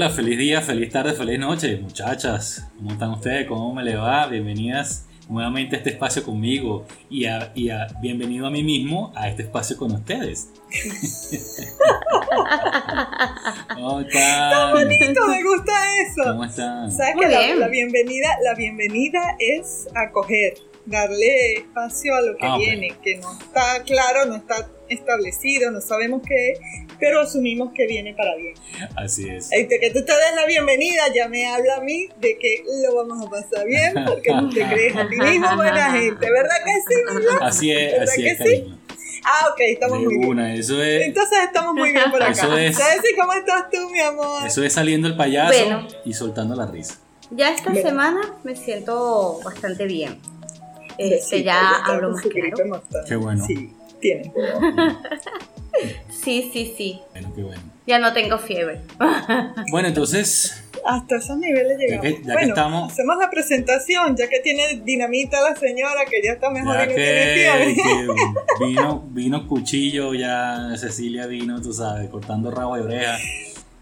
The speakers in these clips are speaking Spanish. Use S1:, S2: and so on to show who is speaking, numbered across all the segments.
S1: Hola, feliz día, feliz tarde, feliz noche, muchachas. ¿Cómo están ustedes? ¿Cómo me le va? Bienvenidas nuevamente a este espacio conmigo y, a, y a, bienvenido a mí mismo a este espacio con ustedes.
S2: ¿Cómo están? ¡Tan bonito! Me gusta eso.
S1: ¿Cómo están?
S2: ¿Sabes que la, la, bienvenida, la bienvenida es acoger, darle espacio a lo que ah, viene, que no está claro, no está establecido, no sabemos qué es, pero asumimos que viene para bien.
S1: Así es.
S2: De que tú te des la bienvenida, ya me habla a mí de que lo vamos a pasar bien, porque tú te crees a ti mismo buena gente, ¿verdad que sí,
S1: ¿verdad? Así es,
S2: ¿verdad
S1: así
S2: que
S1: es, sí?
S2: Ah, ok, estamos muy
S1: una,
S2: bien.
S1: Eso es,
S2: Entonces estamos muy bien por acá.
S1: Eso es,
S2: ¿Sabes cómo estás tú, mi amor?
S1: Eso es saliendo el payaso y soltando la risa.
S3: Ya esta semana me siento bastante bien. Este, ya, ya hablo más claro.
S1: Qué bueno.
S2: Sí, tiene.
S3: Sí, sí, sí.
S1: Bueno, qué bueno.
S3: Ya no tengo fiebre.
S1: Bueno, entonces.
S2: Hasta esos niveles llegamos.
S1: Ya que, ya
S2: bueno,
S1: que estamos.
S2: Hacemos la presentación, ya que tiene dinamita la señora, que ya está mejor
S1: Ya
S2: y no
S1: que,
S2: tiene fiebre.
S1: que vino, vino cuchillo, ya Cecilia vino, tú sabes, cortando rabo y oreja.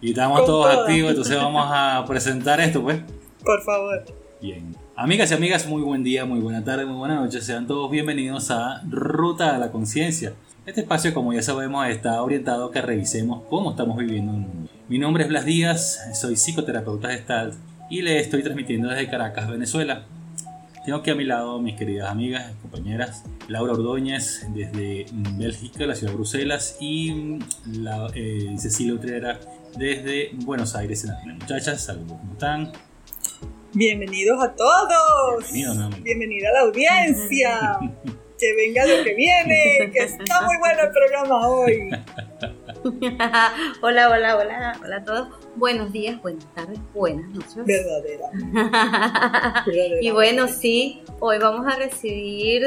S1: Y estamos
S2: Con
S1: todos
S2: toda.
S1: activos, entonces vamos a presentar esto, pues.
S2: Por favor.
S1: Bien. Amigas y amigas, muy buen día, muy buena tarde, muy buena noche. Sean todos bienvenidos a Ruta a la Conciencia. Este espacio, como ya sabemos, está orientado a que revisemos cómo estamos viviendo el mundo. Mi nombre es Blas Díaz, soy psicoterapeuta gestalt y le estoy transmitiendo desde Caracas, Venezuela. Tengo aquí a mi lado mis queridas amigas, compañeras, Laura Ordóñez desde Bélgica, la ciudad de Bruselas, y la, eh, Cecilia Utrera desde Buenos Aires, en Argentina. Muchachas, saludos, ¿cómo están?
S2: Bienvenidos a todos.
S1: Bienvenidos.
S2: Bienvenida a la audiencia. que venga lo que viene, que está muy bueno el programa hoy.
S3: hola, hola, hola, hola a todos. Buenos días, buenas tardes, buenas noches.
S2: Verdadera.
S3: y bueno, sí, hoy vamos a recibir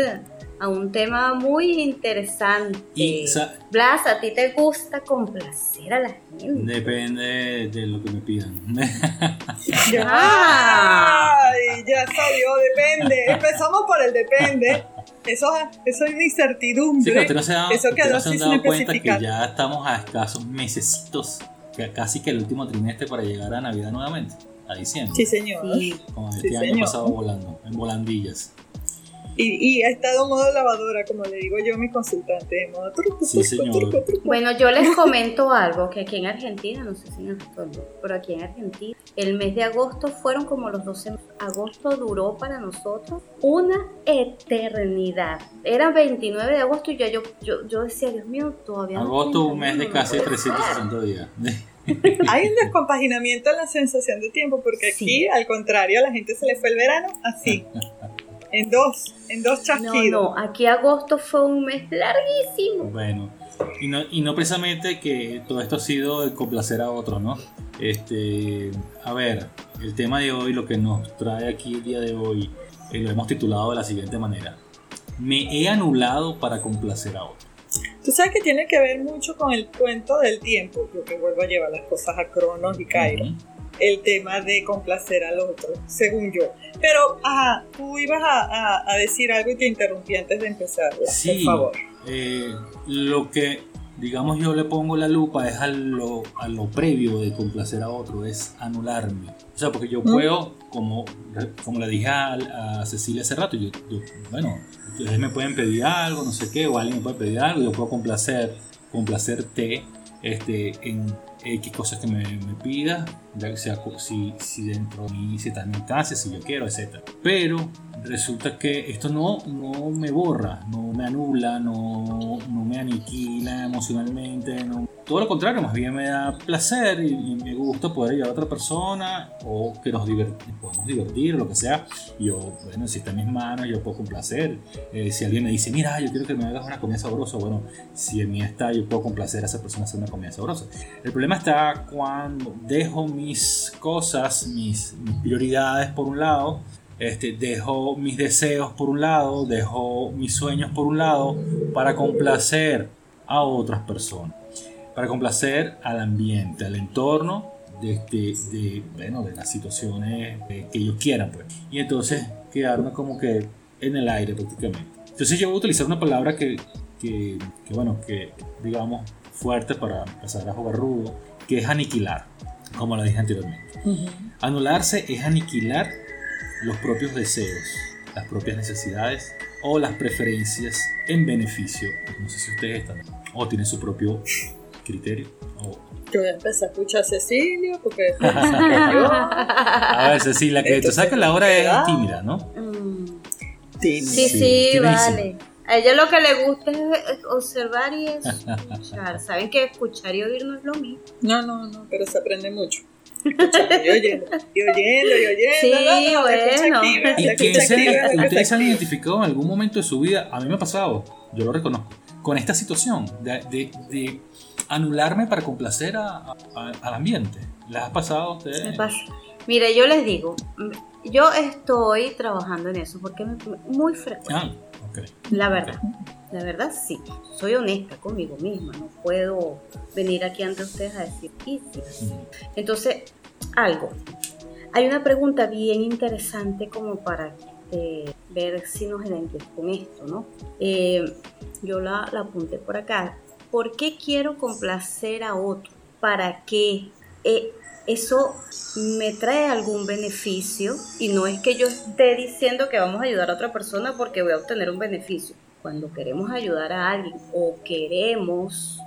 S3: a un tema muy interesante.
S1: Y,
S3: Blas, ¿a ti te gusta complacer a la gente?
S1: Depende de lo que me pidan.
S2: Ya.
S3: Ah.
S2: Ay, ya salió, depende. Empezamos por el depende. Eso, eso es
S1: Sí,
S2: incertidumbre.
S1: pero ustedes no se han,
S2: Eso
S1: no se han dado cuenta que ya estamos a escasos mesecitos, que casi que el último trimestre para llegar a Navidad nuevamente, a diciembre.
S2: Sí, señor.
S3: Sí.
S1: Como
S2: sí,
S1: este año
S2: señor.
S1: pasado volando, en volandillas.
S2: Y, y ha estado en modo lavadora, como le digo yo a mi consultante, en modo truco,
S1: Sí,
S2: truco,
S1: señor.
S2: truco, truco.
S3: Bueno, yo les comento algo, que aquí en Argentina, no sé si en mundo, pero aquí en Argentina, el mes de agosto fueron como los 12 meses. Agosto duró para nosotros una eternidad. Era 29 de agosto y ya yo, yo, yo decía, Dios mío, todavía no
S1: Agosto, un mes de
S3: no
S1: casi
S3: puede ser.
S1: 360 días.
S2: Hay un descompaginamiento en la sensación de tiempo, porque aquí,
S3: Sí.
S2: al contrario, a la gente se le fue el verano así. En dos, en dos
S3: No,
S2: chasquidos.
S3: no, aquí agosto fue un mes larguísimo.
S1: Bueno, y no, y no precisamente que todo esto ha sido de complacer a otros, ¿no? Este, a ver, el tema de hoy, lo que nos trae aquí el día de hoy, eh, lo hemos titulado de la siguiente manera. Me he anulado para complacer a otros.
S2: Tú sabes que tiene que ver mucho con el cuento del tiempo, yo que vuelvo a llevar las cosas a Cronos y Cairo.
S1: Ujú.
S2: El tema de complacer al otro, según yo. Pero, ajá, tú ibas a, a- a decir algo y te interrumpí antes de empezar,
S1: Sí,
S2: por favor.
S1: eh, lo que, digamos, yo le pongo la lupa es a lo, a lo previo de complacer a otro, es anularme. O sea, porque yo
S2: Mm.
S1: puedo, como, como le dije a, a Cecilia hace rato, yo, yo, bueno, ustedes me pueden pedir algo, no sé qué, o alguien me puede pedir algo, yo puedo complacer, complacerte este, en X cosas que me, me pida, ya que sea si, si dentro de mí, mi alcance, si yo quiero, etc. Pero resulta que esto no, no me borra, no me anula, no, no me aniquila emocionalmente, no. todo lo contrario, más bien me da placer y, y me gusta poder ayudar a otra persona o que nos podamos divertir, lo que sea. Yo, bueno, si está en mis manos, yo puedo complacer. Eh, si alguien me dice, mira, yo quiero que me hagas una comida sabrosa, bueno, si en mí está, yo puedo complacer a esa persona hacer una comida sabrosa. El problema está cuando dejo mis cosas, mis, mis prioridades por un lado, este, dejo mis deseos por un lado, dejo mis sueños por un lado para complacer a otras personas, para complacer al ambiente, al entorno de, de, de, bueno, de las situaciones eh, que ellos quieran. Pues. Y entonces quedarme como que en el aire prácticamente. Entonces yo voy a utilizar una palabra que, que, que, bueno, que digamos fuerte para empezar a jugar rudo, que es aniquilar. como lo dije anteriormente. Anularse es aniquilar los propios deseos, las propias necesidades o las preferencias en beneficio. No sé si ustedes están o tienen su propio criterio.
S2: Yo voy a empezar a escuchar a Cecilia porque...
S1: a ver, Cecilia, que tú sabes que la hora es tímida, ¿no?
S3: Mm. Sí, sí, vale. A ella lo que le gusta es observar y escuchar. Saben que escuchar y oír no es lo mismo.
S2: No, no, no, pero se aprende mucho. y oyendo, y oyendo, y oyendo.
S3: Sí, bueno.
S1: ¿Y se, ustedes se han identificado en algún momento de su vida? A mí me ha pasado, yo lo reconozco, con esta situación de, de, de anularme para complacer a, al ambiente. ¿Les ha pasado a ustedes?
S3: Me pasa. Mire, yo les digo, yo estoy trabajando en eso porque es muy frecuente. Ah, okay. La verdad. La verdad sí, soy honesta conmigo misma, no puedo venir aquí ante ustedes a decir sí. Entonces, algo. Hay una pregunta bien interesante como para eh, ver si nos identificamos con esto, ¿no? Eh, yo la, la apunté por acá. ¿Por qué quiero complacer a otro? ¿Para qué? Eh, eso me trae algún beneficio y no es que yo esté diciendo que vamos a ayudar a otra persona porque voy a obtener un beneficio. Cuando queremos ayudar a alguien o queremos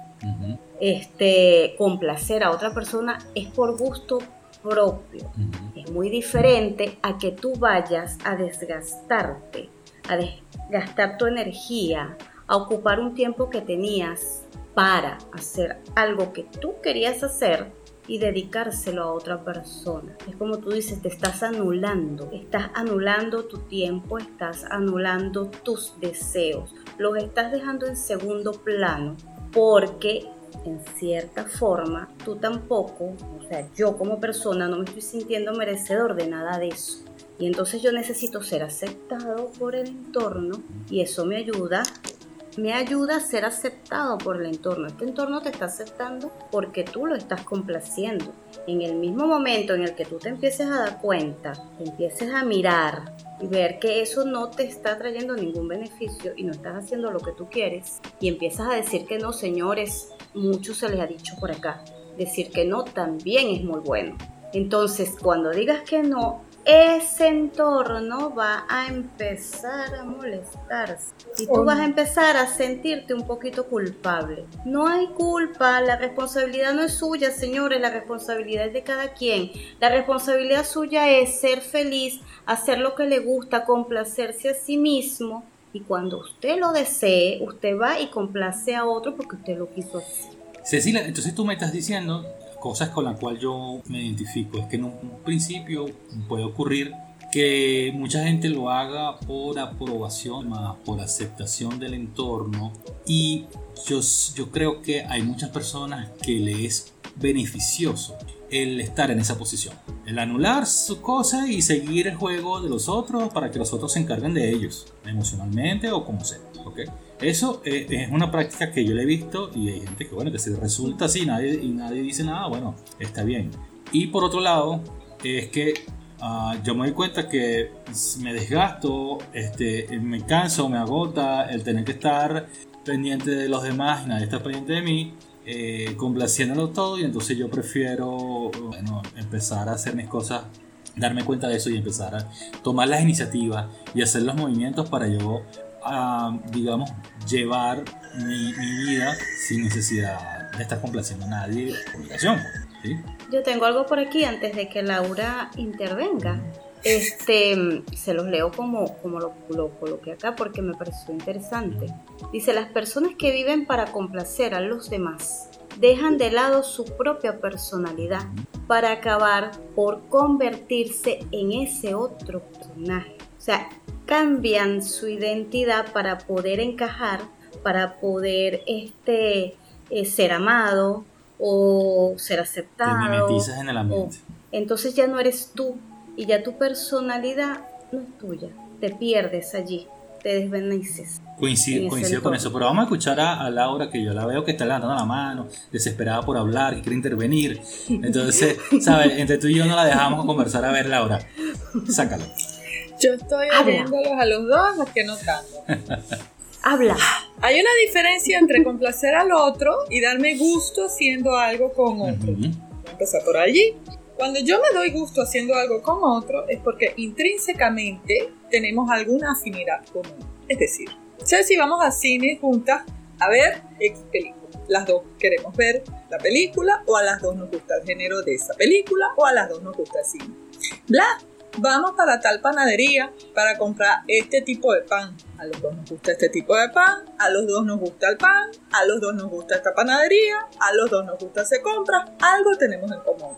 S3: este, complacer a otra persona es por gusto propio. Es muy diferente a que tú vayas a desgastarte, a desgastar tu energía, a ocupar un tiempo que tenías para hacer algo que tú querías hacer y dedicárselo a otra persona. Es como tú dices, te estás anulando, estás anulando tu tiempo, estás anulando tus deseos, los estás dejando en segundo plano porque en cierta forma tú tampoco, o sea, yo como persona no me estoy sintiendo merecedor de nada de eso. Y entonces yo necesito ser aceptado por el entorno y eso me ayuda me ayuda a ser aceptado por el entorno. Este entorno te está aceptando porque tú lo estás complaciendo. En el mismo momento en el que tú te empieces a dar cuenta, empieces a mirar y ver que eso no te está trayendo ningún beneficio y no estás haciendo lo que tú quieres y empiezas a decir que no, señores, mucho se les ha dicho por acá. Decir que no también es muy bueno. Entonces, cuando digas que no, ese entorno va a empezar a molestarse y tú vas a empezar a sentirte un poquito culpable. No hay culpa, la responsabilidad no es suya, señores, la responsabilidad es de cada quien. La responsabilidad suya es ser feliz, hacer lo que le gusta, complacerse a sí mismo y cuando usted lo desee, usted va y complace a otro porque usted lo quiso así.
S1: Cecilia, entonces tú me estás diciendo cosas con las cuales yo me identifico. Es que en un principio puede ocurrir que mucha gente lo haga por aprobación, por aceptación del entorno y yo, yo creo que hay muchas personas que le es beneficioso el estar en esa posición, el anular su cosa y seguir el juego de los otros para que los otros se encarguen de ellos, emocionalmente o como sea. ¿okay? Eso eh, es una práctica que yo le he visto y hay gente que, bueno, que se resulta así nadie, y nadie dice nada, bueno, está bien. Y por otro lado, es que ah, yo me doy cuenta que me desgasto, este, me canso, me agota el tener que estar pendiente de los demás y nadie está pendiente de mí, eh, complaciéndolo todo y entonces yo prefiero bueno, empezar a hacer mis cosas darme cuenta de eso y empezar a tomar las iniciativas y hacer los movimientos para yo a, digamos, llevar mi, vida sin necesidad de estar complaciendo a nadie de comunicación.
S3: Yo tengo algo por aquí antes de que Laura intervenga. Este, se los leo como, como lo, lo coloqué acá porque me pareció interesante. Dice, las personas que viven para complacer a los demás dejan de lado su propia personalidad para acabar por convertirse en ese otro personaje. O sea, cambian su identidad para poder encajar, para poder este, eh, ser amado o ser aceptado.
S1: Te en el ambiente.
S3: entonces ya no eres tú y ya tu personalidad no es tuya. Te pierdes allí, te desvaneces.
S1: Coincido, coincido con eso, pero vamos a escuchar a, Laura, que yo la veo que está levantando la mano, desesperada por hablar, que quiere intervenir. Entonces, ¿sabes? Entre tú y yo no la dejamos conversar. A ver, Laura, sácalo.
S2: Yo estoy oyéndolos a los dos, los que no tanto.
S3: Habla.
S2: Hay una diferencia entre complacer al otro y darme gusto haciendo algo con otro. empezar por allí. Cuando yo me doy gusto haciendo algo con otro es porque intrínsecamente tenemos alguna afinidad común. Es decir, si vamos al cine juntas a ver X película. Las dos queremos ver la película o a las dos nos gusta el género de esa película o a las dos nos gusta el cine. Bla, vamos para tal panadería para comprar este tipo de pan. A los dos nos gusta este tipo de pan, a los dos nos gusta el pan, a los dos nos gusta esta panadería, a los dos nos gusta hacer compras, algo tenemos en común.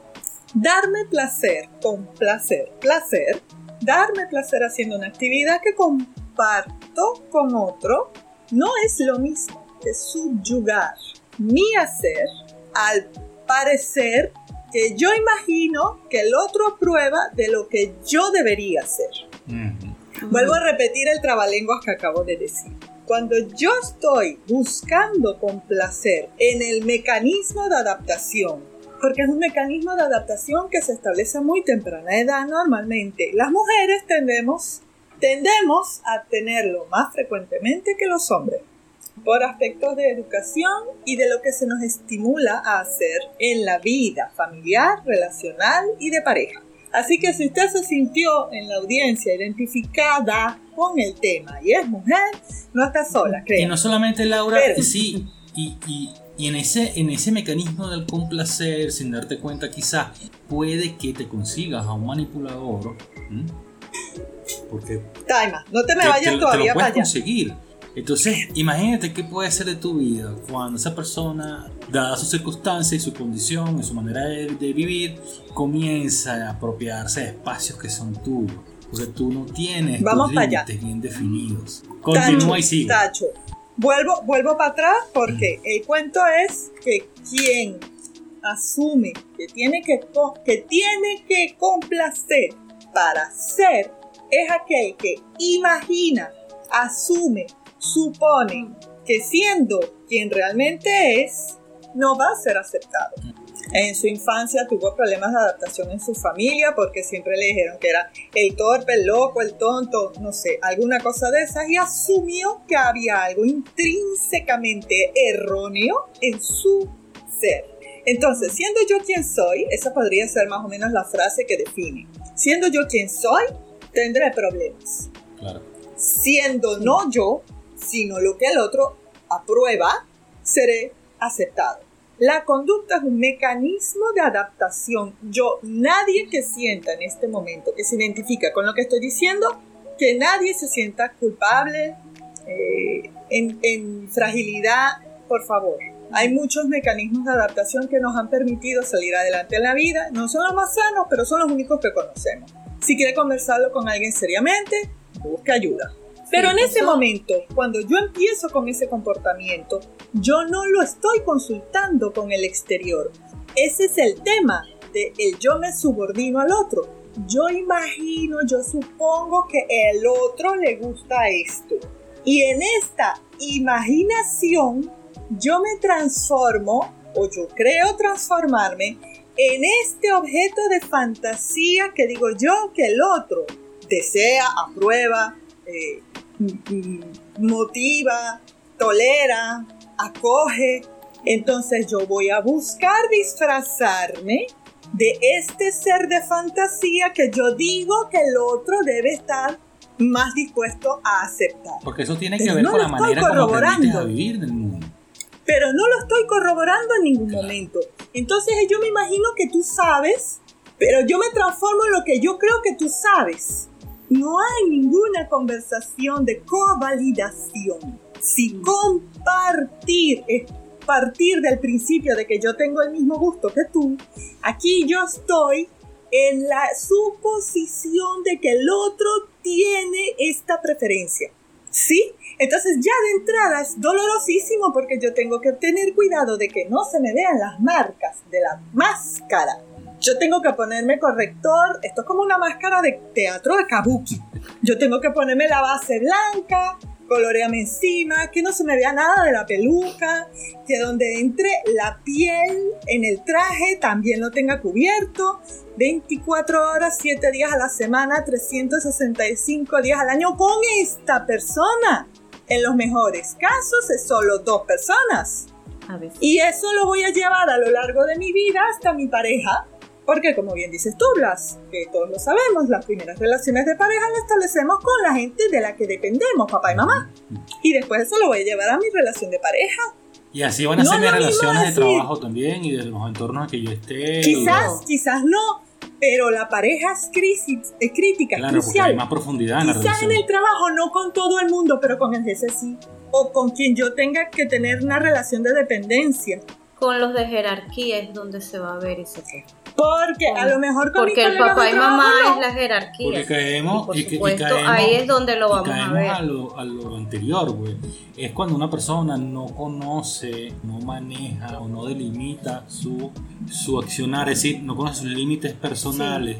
S2: Darme placer con placer, placer, darme placer haciendo una actividad que comparto con otro, no es lo mismo que subyugar mi hacer al parecer que yo imagino que el otro prueba de lo que yo debería hacer. Vuelvo a repetir el trabalenguas que acabo de decir. Cuando yo estoy buscando complacer en el mecanismo de adaptación, porque es un mecanismo de adaptación que se establece a muy temprana edad normalmente, las mujeres tendemos, tendemos a tenerlo más frecuentemente que los hombres por aspectos de educación y de lo que se nos estimula a hacer en la vida familiar, relacional y de pareja. Así que si usted se sintió en la audiencia identificada con el tema y es mujer, no está sola, creo.
S1: Y no solamente Laura, sí, y, y, y, en, ese, en ese mecanismo del complacer, sin darte cuenta quizás, puede que te consigas a un manipulador.
S2: Porque... Taima, no te me vayas todavía
S1: para allá. conseguir entonces, imagínate qué puede ser de tu vida cuando esa persona, dada su circunstancia y su condición y su manera de, vivir, comienza a apropiarse de espacios que son tuyos. Porque tú no tienes
S2: Vamos límites
S1: bien definidos. Continúa y sigue.
S2: Tacho. Vuelvo, vuelvo para atrás porque el cuento es que quien asume que tiene que, que tiene que complacer para ser es aquel que imagina, asume suponen que siendo quien realmente es, no va a ser aceptado. En su infancia tuvo problemas de adaptación en su familia porque siempre le dijeron que era el torpe, el loco, el tonto, no sé, alguna cosa de esas y asumió que había algo intrínsecamente erróneo en su ser. Entonces, siendo yo quien soy, esa podría ser más o menos la frase que define. Siendo yo quien soy, tendré problemas.
S1: Claro.
S2: Siendo no yo, sino lo que el otro aprueba, seré aceptado. La conducta es un mecanismo de adaptación. Yo, nadie que sienta en este momento, que se identifica con lo que estoy diciendo, que nadie se sienta culpable, eh, en, en fragilidad, por favor. Hay muchos mecanismos de adaptación que nos han permitido salir adelante en la vida. No son los más sanos, pero son los únicos que conocemos. Si quiere conversarlo con alguien seriamente, busque ayuda. Pero en ese momento, cuando yo empiezo con ese comportamiento, yo no lo estoy consultando con el exterior. Ese es el tema de el yo me subordino al otro. Yo imagino, yo supongo que el otro le gusta esto. Y en esta imaginación, yo me transformo, o yo creo transformarme, en este objeto de fantasía que digo yo que el otro desea, aprueba, eh, motiva, tolera, acoge. Entonces yo voy a buscar disfrazarme de este ser de fantasía que yo digo que el otro debe estar más dispuesto a aceptar.
S1: Porque eso tiene que ver con la manera como a vivir del mundo.
S2: Pero no lo estoy corroborando en ningún momento. Entonces yo me imagino que tú sabes, pero yo me transformo en lo que yo creo que tú sabes no hay ninguna conversación de covalidación. Si compartir es partir del principio de que yo tengo el mismo gusto que tú, aquí yo estoy en la suposición de que el otro tiene esta preferencia. ¿Sí? Entonces ya de entrada es dolorosísimo porque yo tengo que tener cuidado de que no se me vean las marcas de la máscara yo tengo que ponerme corrector, esto es como una máscara de teatro de kabuki. Yo tengo que ponerme la base blanca, colorearme encima, que no se me vea nada de la peluca, que donde entre la piel en el traje también lo tenga cubierto, 24 horas, 7 días a la semana, 365 días al año con esta persona. En los mejores casos es solo dos personas
S3: A.
S2: Y eso lo voy a llevar a lo largo de mi vida hasta mi pareja. Porque como bien dices tú, Blas, que todos lo sabemos, las primeras relaciones de pareja las establecemos con la gente de la que dependemos, papá y mamá. Y después eso lo voy a llevar a mi relación de pareja.
S1: Y así van a
S2: No
S1: ser mis relaciones de trabajo también y de los entornos en que yo esté.
S2: Quizás, quizás no, pero la pareja es, crisis, es crítica, es
S1: Claro, porque
S2: crucial.
S1: hay más profundidad en la
S2: Quizás
S1: relación.
S2: en el trabajo, no con todo el mundo, pero con el jefe sí. O con quien yo tenga que tener una relación de dependencia.
S3: Con los de jerarquía es donde se va a ver ese tema.
S2: Porque a lo mejor con
S3: Porque el papá y mamá
S2: no.
S3: es la jerarquía.
S1: Porque caemos
S3: Y por
S1: y, que- y
S3: supuesto,
S1: caemos,
S3: ahí es donde lo vamos a ver.
S1: a lo, a lo anterior, güey. Es cuando una persona no conoce, no maneja o no delimita su, su accionar, es decir, no conoce sus límites personales.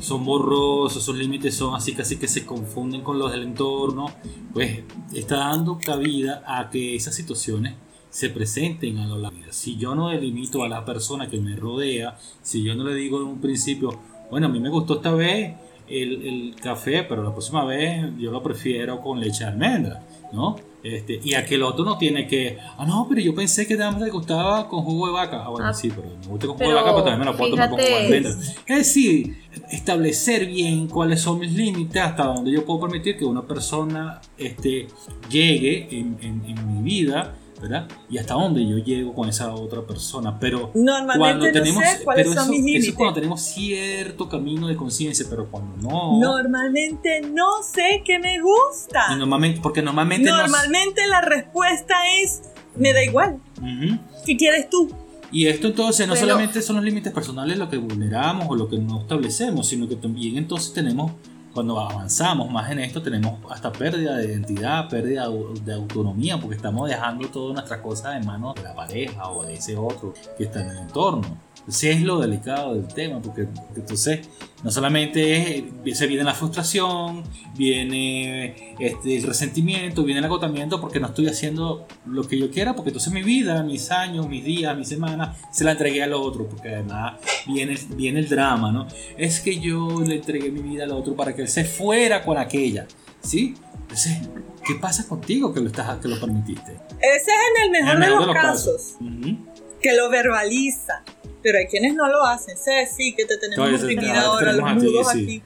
S1: Son borrosos, esos límites son así casi que se confunden con los del entorno, pues está dando cabida a que esas situaciones se presenten a lo largo de la vida. Si yo no delimito a la persona que me rodea, si yo no le digo en un principio, bueno, a mí me gustó esta vez el, el café, pero la próxima vez yo lo prefiero con leche de almendra, ¿no? Este, y aquel otro no tiene que, ah, no, pero yo pensé que nada más le gustaba con jugo de vaca. Ah, bueno,
S3: Ah,
S1: sí, pero me gusta con jugo de vaca, pero también me lo puedo tomar con jugo de almendra. Es decir, establecer bien cuáles son mis límites, hasta donde yo puedo permitir que una persona este, llegue en, en- en mi vida, ¿verdad? Y hasta dónde yo llego con esa otra persona. Pero
S2: Normalmente
S1: cuando
S2: no
S1: tenemos,
S2: sé cuáles
S1: pero
S2: son
S1: eso,
S2: mis
S1: eso es cuando tenemos cierto camino de conciencia, pero cuando no.
S2: Normalmente no sé qué me gusta.
S1: y normalmente, porque normalmente nos-
S2: Normalmente la respuesta es, me da igual.
S1: Ujú.
S2: ¿Qué quieres tú?
S1: Y esto entonces no
S3: Bueno.
S1: solamente son los límites personales lo que vulneramos o lo que no establecemos, sino que también entonces tenemos, cuando avanzamos más en esto, tenemos hasta pérdida de identidad, pérdida de autonomía, porque estamos dejando todas nuestras cosas en manos de la pareja o de ese otro que está en el entorno. Entonces es lo delicado del tema, porque, entonces no solamente es, se viene la frustración, viene este, el resentimiento, viene el agotamiento porque no estoy haciendo lo que yo quiera, porque entonces mi vida, mis años, mis días, mis semanas, se la entregué al otro, porque además viene, viene el drama, ¿no? Es que yo le entregué mi vida al otro para que él se fuera con aquella, ¿sí? Entonces, ¿qué pasa contigo que lo, estás, que lo permitiste?
S2: Ese es en el mejor
S1: En
S2: de
S1: el
S2: los
S1: mejor
S2: casos,
S1: Ujú.
S2: que lo verbaliza. Pero hay quienes no lo hacen. Sé, sí, que te tenemos oprimida
S1: ahora
S2: ahora, los mudos
S1: sí.
S2: aquí.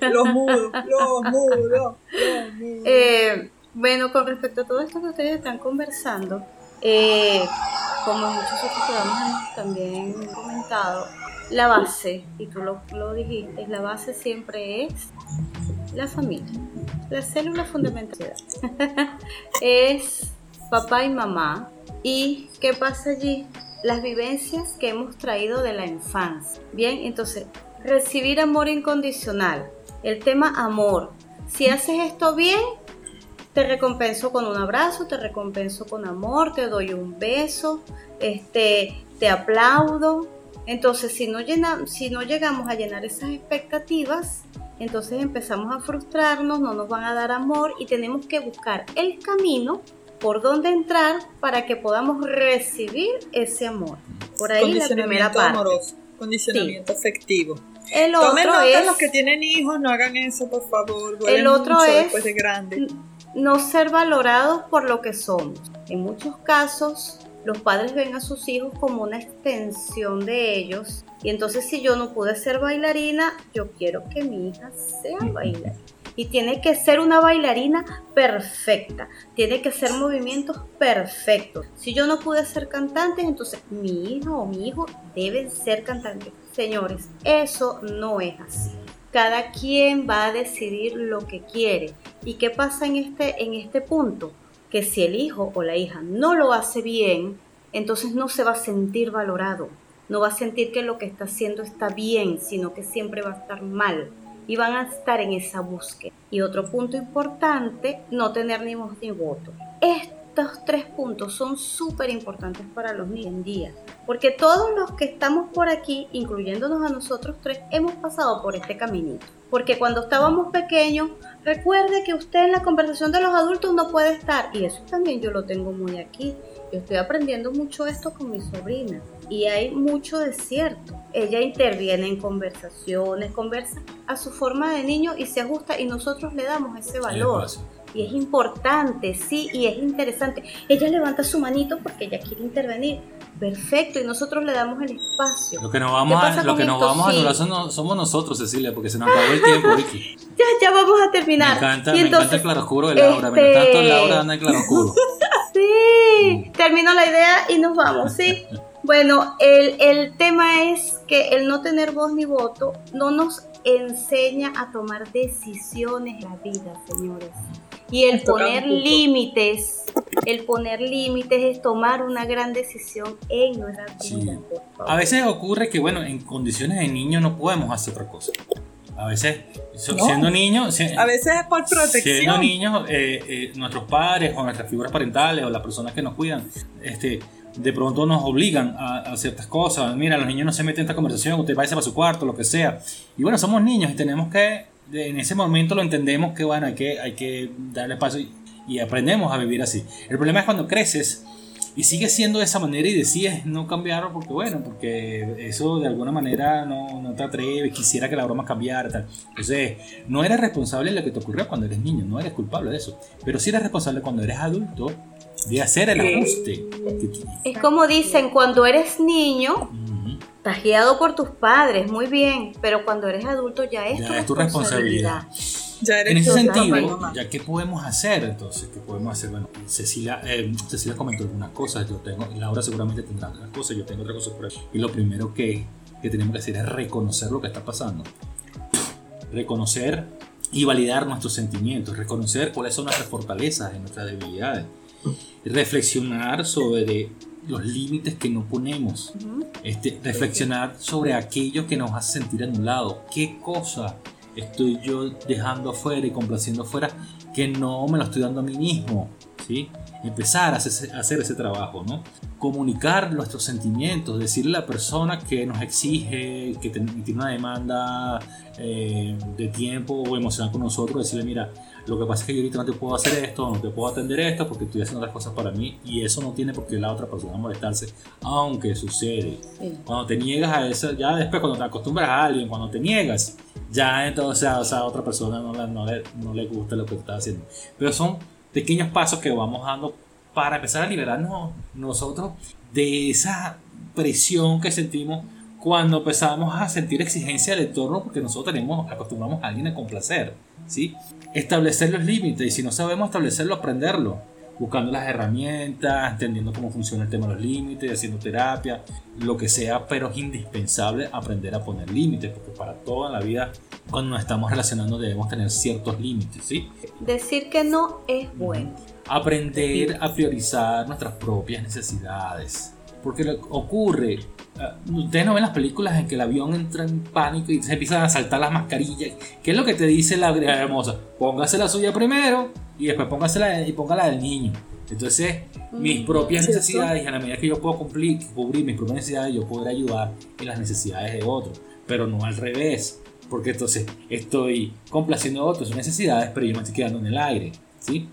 S2: Los mudos, los mudos, los mudos.
S3: Eh, bueno, con respecto a todo esto que ustedes están conversando, eh, como muchos otros programas hemos también comentado, la base, y tú lo, lo dijiste, la base siempre es la familia, la célula fundamental. es papá y mamá. ¿Y qué pasa allí? Las vivencias que hemos traído de la infancia. Bien, entonces, recibir amor incondicional. El tema amor. Si haces esto bien, te recompenso con un abrazo, te recompenso con amor, te doy un beso, este, te aplaudo. Entonces, si no, llena, si no llegamos a llenar esas expectativas, entonces empezamos a frustrarnos, no nos van a dar amor y tenemos que buscar el camino por donde entrar para que podamos recibir ese amor. Por ahí la primera
S2: Condicionamiento
S3: parte.
S2: amoroso, condicionamiento afectivo.
S3: El
S2: Tomen
S3: otro
S2: nota
S3: es
S2: los que tienen hijos, no hagan eso, por favor.
S3: El otro
S2: mucho
S3: es-
S2: después de grande.
S3: no ser valorados por lo que somos. En muchos casos, los padres ven a sus hijos como una extensión de ellos. Y entonces si yo no pude ser bailarina, yo quiero que mi hija sea bailarina. Y tiene que ser una bailarina perfecta. Tiene que ser movimientos perfectos. Si yo no pude ser cantante, entonces mi hija o mi hijo deben ser cantantes. Señores, eso no es así. Cada quien va a decidir lo que quiere. ¿Y qué pasa en este, en este punto? Que si el hijo o la hija no lo hace bien, entonces no se va a sentir valorado. No va a sentir que lo que está haciendo está bien, sino que siempre va a estar mal. Y van a estar en esa búsqueda. Y otro punto importante, no tener ni voz ni voto. Estos tres puntos son súper importantes para los niños en día. Porque todos los que estamos por aquí, incluyéndonos a nosotros tres, hemos pasado por este caminito. Porque cuando estábamos pequeños, recuerde que usted en la conversación de los adultos no puede estar. Y eso también yo lo tengo muy aquí. Yo estoy aprendiendo mucho esto con mi sobrina. Y hay mucho de cierto. Ella interviene en conversaciones, conversa a su forma de niño y se ajusta y nosotros le damos ese valor. Y es importante, sí, y es interesante. Ella levanta su manito porque ella quiere intervenir. Perfecto, y nosotros le damos el espacio.
S1: Lo que nos vamos a, lo que nos vamos a anular somos nosotros, Cecilia, porque se nos acabó el tiempo, Vicky.
S3: ya, ya vamos a terminar.
S1: Me encanta, me encanta el claroscuro de Laura, este... me encanta Laura anda en claroscuro.
S3: sí, termino la idea y nos vamos, sí. Bueno, el, el tema es que el no tener voz ni voto no nos enseña a tomar decisiones en la vida, señores. Y el poner límites, el poner límites es tomar una gran decisión en nuestra vida.
S1: A veces ocurre que, bueno, en condiciones de niño no podemos hacer otra cosa. A veces, siendo niños.
S2: a veces es por protección.
S1: Siendo niños, eh, eh, nuestros padres o nuestras figuras parentales o las personas que nos cuidan, este, de pronto nos obligan a, ciertas cosas. Mira, los niños no se meten en esta conversación, usted vaya para su cuarto, lo que sea. Y bueno, somos niños y tenemos que, en ese momento lo entendemos que bueno, hay que, hay que darle paso y, aprendemos a vivir así. El problema es cuando creces y sigues siendo de esa manera y decides no cambiarlo porque bueno, porque eso de alguna manera no, no te atreve, quisiera que la broma cambiara, tal. Entonces, no eres responsable de lo que te ocurrió cuando eres niño, no eres culpable de eso, pero sí eres responsable cuando eres adulto de hacer el ajuste.
S3: Es como dicen, cuando eres niño, estás guiado por tus padres, muy bien, pero cuando eres adulto ya es, tu, responsabilidad.
S1: en ese sentido, ya qué podemos hacer entonces, qué podemos hacer. Bueno, Cecilia, eh, Cecilia comentó algunas cosas, yo tengo, Laura seguramente tendrá otras cosas, yo tengo otras cosas por ahí. Y lo primero que, que tenemos que hacer es reconocer lo que está pasando. Reconocer y validar nuestros sentimientos, reconocer cuáles son nuestras fortalezas y nuestras debilidades reflexionar sobre los límites que no ponemos, este, reflexionar sobre aquello que nos hace sentir anulados, qué cosa estoy yo dejando afuera y complaciendo afuera que no me lo estoy dando a mí mismo, ¿sí? Empezar a hacer, ese trabajo, ¿no? Comunicar nuestros sentimientos, decirle a la persona que nos exige, que tiene una demanda eh, de tiempo o emocional con nosotros, decirle, mira, lo que pasa es que yo ahorita no te puedo hacer esto, no te puedo atender esto porque estoy haciendo otras cosas para mí y eso no tiene por qué la otra persona molestarse, aunque sucede. Cuando te niegas a eso, ya después cuando te acostumbras a alguien, cuando te niegas, ya entonces a esa otra persona no, no, le, no le gusta lo que estás haciendo. Pero son pequeños pasos que vamos dando para empezar a liberarnos nosotros de esa presión que sentimos cuando empezamos a sentir exigencia del entorno porque nosotros tenemos, acostumbramos a alguien a complacer, ¿sí? establecer los límites y si no sabemos establecerlo, aprenderlo. Buscando las herramientas, entendiendo cómo funciona el tema de los límites, haciendo terapia, lo que sea, pero es indispensable aprender a poner límites, porque para toda la vida, cuando nos estamos relacionando, debemos tener ciertos límites, ¿sí?
S3: Decir que no es bueno.
S1: Aprender a priorizar nuestras propias necesidades. Porque lo que ocurre ustedes no ven las películas en que el avión entra en pánico y se empiezan a saltar las mascarillas. ¿Qué es lo que te dice la hermosa? Póngase la suya primero y después póngase y ponga la del niño. Entonces, mis mm, propias necesidades, a la medida que yo puedo cumplir, cubrir mis propias necesidades, yo podré ayudar en las necesidades de otros, pero no al revés, porque entonces estoy complaciendo a otros sus necesidades, pero yo me estoy quedando en el aire, ¿sí?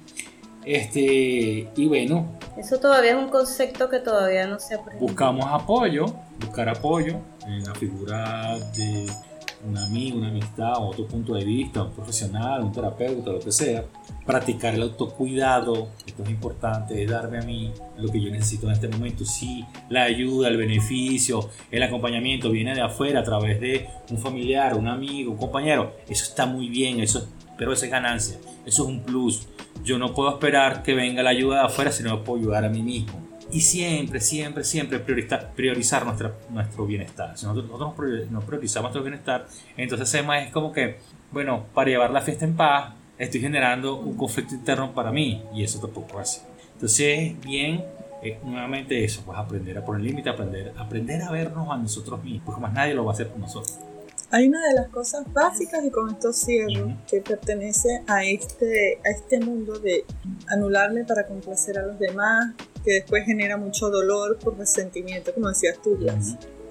S1: Este, y bueno.
S3: Eso todavía es un concepto que todavía no se aprende.
S1: Buscamos apoyo, buscar apoyo en la figura de un amigo, una amistad, otro punto de vista, un profesional, un terapeuta, lo que sea. Practicar el autocuidado, esto es importante, es darme a mí lo que yo necesito en este momento. Si la ayuda, el beneficio, el acompañamiento viene de afuera a través de un familiar, un amigo, un compañero, eso está muy bien, eso, pero eso es ganancia, eso es un plus yo no puedo esperar que venga la ayuda de afuera si no puedo ayudar a mí mismo. Y siempre, siempre, siempre priorizar, nuestra, nuestro bienestar. Si nosotros, no priorizamos nuestro bienestar, entonces además es como que, bueno, para llevar la fiesta en paz, estoy generando un conflicto interno para mí y eso tampoco hace. Entonces, bien, nuevamente eso, pues aprender a poner límite, aprender, aprender a vernos a nosotros mismos, porque más nadie lo va a hacer por nosotros.
S2: Hay una de las cosas básicas, y con esto cierro, que pertenece a este, a este mundo de anularme para complacer a los demás, que después genera mucho dolor por resentimiento, como decías tú,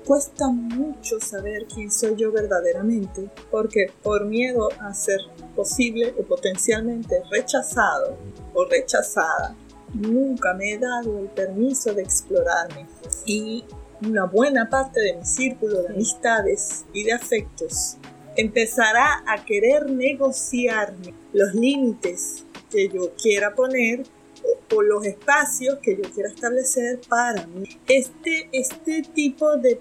S2: Cuesta mucho saber quién soy yo verdaderamente, porque por miedo a ser posible o potencialmente rechazado o rechazada, nunca me he dado el permiso de explorarme. Y una buena parte de mi círculo de amistades y de afectos empezará a querer negociarme los límites que yo quiera poner o, los espacios que yo quiera establecer para mí. Este, este tipo de,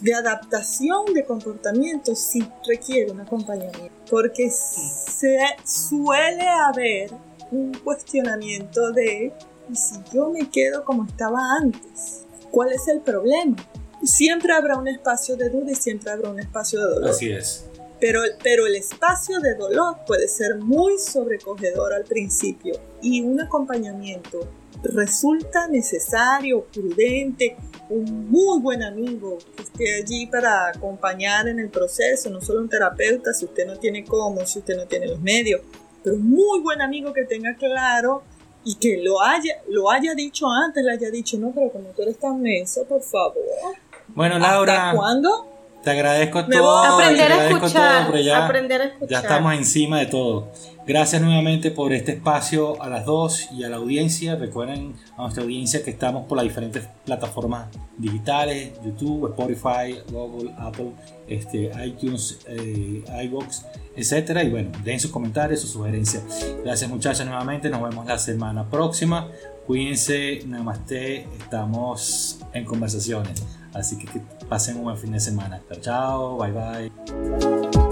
S2: de adaptación de comportamiento sí requiere un acompañamiento, porque se suele haber un cuestionamiento de si yo me quedo como estaba antes, ¿cuál es el problema? Siempre habrá un espacio de duda y siempre habrá un espacio de dolor.
S1: Así es.
S2: Pero, pero el espacio de dolor puede ser muy sobrecogedor al principio y un acompañamiento resulta necesario, prudente, un muy buen amigo que esté allí para acompañar en el proceso, no solo un terapeuta si usted no tiene cómo, si usted no tiene los medios, pero un muy buen amigo que tenga claro y que lo haya, lo haya dicho antes, le haya dicho, no, pero como tú eres tan menso, por favor.
S1: Bueno, Laura.
S2: ¿Hasta cuándo?
S1: Te agradezco todo.
S3: Aprender, a escuchar, ya, aprender a escuchar.
S1: Ya estamos encima de todo. Gracias nuevamente por este espacio a las dos y a la audiencia. Recuerden a nuestra audiencia que estamos por las diferentes plataformas digitales, YouTube, Spotify, Google, Apple, este, iTunes, eh, iBox, etcétera. Y bueno, den sus comentarios, sus sugerencias. Gracias muchachas nuevamente. Nos vemos la semana próxima. Cuídense, namaste. Estamos en conversaciones. Así que pasen un buen fin de semana. Chao, bye bye.